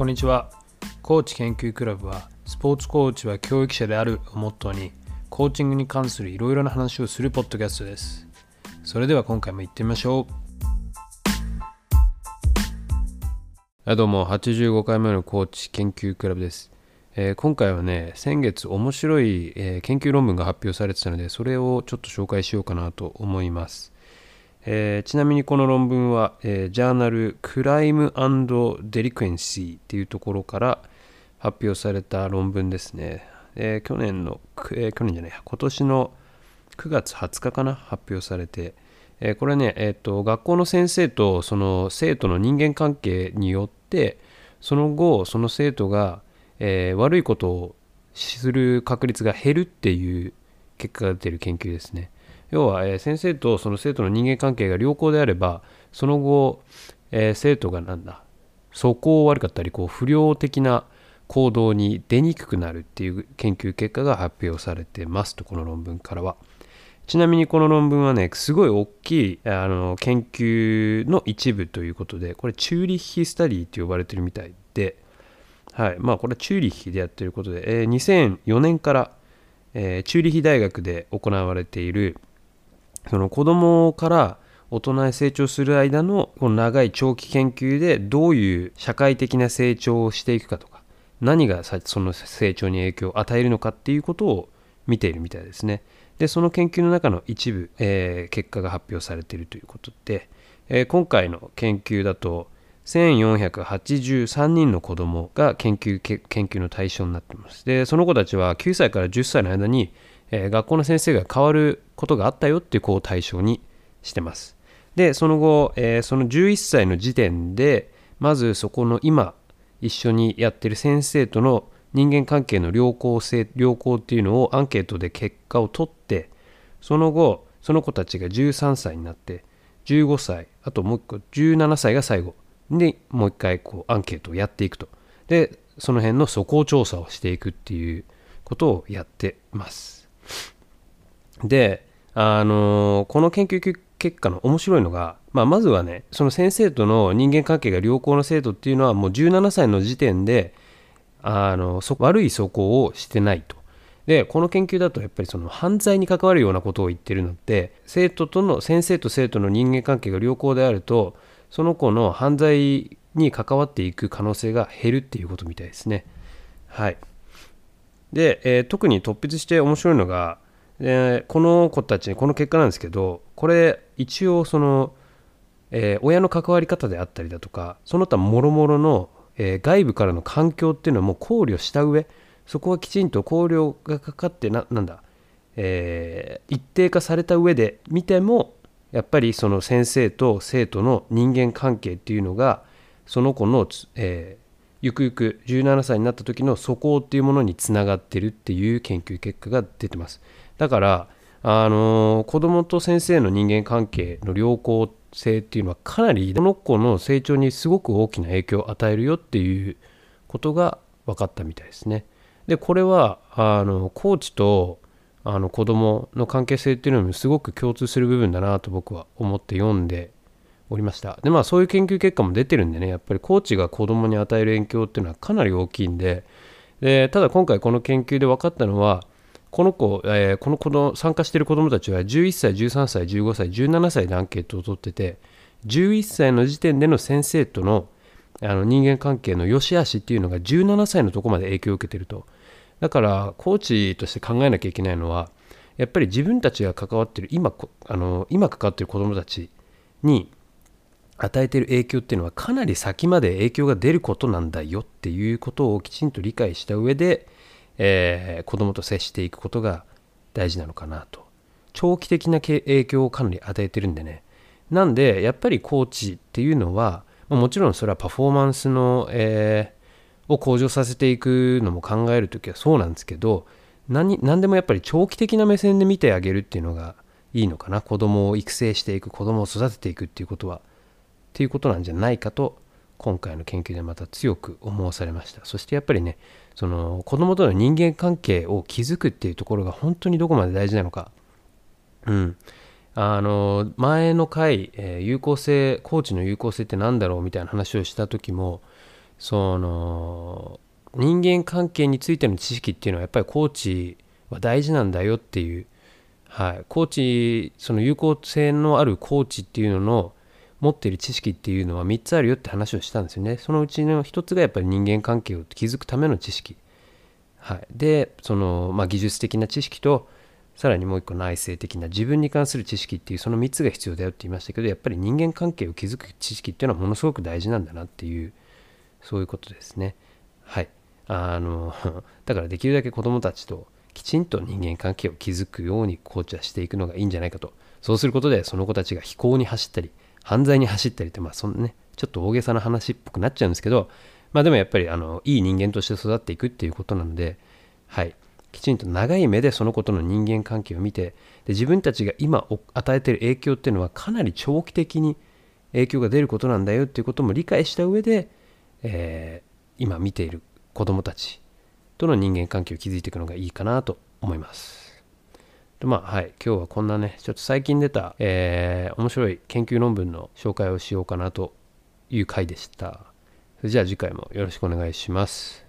こんにちは。コーチ研究クラブはスポーツコーチは教育者であるをモットーにコーチングに関するいろいろな話をするポッドキャストです。それでは今回も行ってみましょう。はいどうも。85回目のコーチ研究クラブです、えー今回はね先月面白い、えー研究論文が発表されてたのでそれをちょっと紹介しようかなと思います。えーちなみにこの論文は、えージャーナルクライムデリクエンシーっていうところから発表された論文ですね。えー去年の、え去年じゃない、今年の9月20日かな、発表されて、えこれね、えーと、学校の先生とその生徒の人間関係によって、その後、その生徒が、え悪いことをする確率が減るっていう結果が出てる研究ですね。要は、え先生とその生徒の人間関係が良好であればその後、え生徒がなんだ素行悪かったりこう不良的な行動に出にくくなるっていう研究結果が発表されてますとこの論文からは。ちなみにこの論文はねすごい大きいあの研究の一部ということでこれチューリッヒスタディって呼ばれてるみたいではいまあこれはチューリッヒでやってることで、えー2004年から、えーチューリッヒ大学で行われているその子供から大人へ成長する間のこの長い長期研究でどういう社会的な成長をしていくかとか何がその成長に影響を与えるのかっていうことを見ているみたいですね。でその研究の中の一部、えー結果が発表されているということで、えー今回の研究だと1483人の子どもが研究研究の対象になっています。でその子たちは9歳から10歳の間に、えー学校の先生が変わることがあったよっていう子を対象にしてます。でその後、えーその11歳の時点でまずそこの今一緒にやってる先生との人間関係の良好性良好っていうのをアンケートで結果を取ってその後その子たちが13歳になって15歳あともう一個17歳が最後でもう一回こうアンケートをやっていくとでその辺の素行調査をしていくっていうことをやってますであのこの研究結果の面白いのが、まあ、まずはねその先生との人間関係が良好な生徒っていうのはもう17歳の時点であのそ悪い素行をしてないと。でこの研究だとやっぱりその犯罪に関わるようなことを言ってるのって生徒との先生と生徒の人間関係が良好であるとその子の犯罪に関わっていく可能性が減るっていうことみたいですね。はい。で、えー特に突筆して面白いのが、えーこの子たちこの結果なんですけどこれ一応その、えー親の関わり方であったりだとかその他もろもろの、えー外部からの環境っていうのはもう考慮した上そこはきちんと考慮がかかってななんだ、えー一定化された上で見てもやっぱりその先生と生徒の人間関係っていうのがその子のつ、えーゆくゆく17歳になった時の素行っていうものにつながってるっていう研究結果が出てます。だからあのー子供と先生の人間関係の良好性っていうのはかなりこの子の成長にすごく大きな影響を与えるよっていうことが分かったみたいですね。でこれはあのコーチとあの子供の関係性っていうのにもすごく共通する部分だなと僕は思って読んでおりました。でまあそういう研究結果も出てるんでねやっぱりコーチが子供に与える影響っていうのはかなり大きいんででただ今回この研究で分かったのはこの子、えーこの子の参加している子どもたちは11歳13歳15歳17歳でアンケートを取ってて11歳の時点での先生とのあの人間関係の良し悪しっていうのが17歳のとこまで影響を受けてると。だからコーチとして考えなきゃいけないのはやっぱり自分たちが関わってる今あの今関わってる子どもたちに与えている影響っていうのはかなり先まで影響が出ることなんだよっていうことをきちんと理解した上で、えー子供と接していくことが大事なのかなと。長期的な影響をかなり与えてるんでね。なんでやっぱりコーチっていうのはもちろんそれはパフォーマンスの、えーを向上させていくのも考えるときはそうなんですけど何何でもやっぱり長期的な目線で見てあげるっていうのがいいのかな。子供を育成していく子供を育てていくっていうことは。っていうことなんじゃないかと今回の研究でまた強く思わされました。そしてやっぱりねその子供との人間関係を築くっていうところが本当にどこまで大事なのか。うん。あの前の回、えー有効性コーチの有効性って何だろうみたいな話をした時もその人間関係についての知識っていうのはやっぱりコーチは大事なんだよっていう、はい、コーチその有効性のあるコーチっていうのの持っている知識っていうのは3つあるよって話をしたんですよね。そのうちの1つがやっぱり人間関係を築くための知識、はい、でその、まあ、技術的な知識とさらにもう一個内省的な自分に関する知識っていうその3つが必要だよって言いましたけどやっぱり人間関係を築く知識っていうのはものすごく大事なんだなっていうそういうことですね。はい。あの だからできるだけ子どもたちときちんと人間関係を築くようにコーチはしていくのがいいんじゃないかと。そうすることでその子たちが非行に走ったり犯罪に走ったりってまあそんねちょっと大げさな話っぽくなっちゃうんですけどまあでもやっぱりあのいい人間として育っていくっていうことなのではいきちんと長い目でそのことの人間関係を見てで自分たちが今与えている影響っていうのはかなり長期的に影響が出ることなんだよっていうことも理解した上で、えー、今見ている子どもたちとの人間関係を築いていくのがいいかなと思います。でまあはい今日はこんなねちょっと最近出た、えー、面白い研究論文の紹介をしようかなという回でした。それじゃあ次回もよろしくお願いします。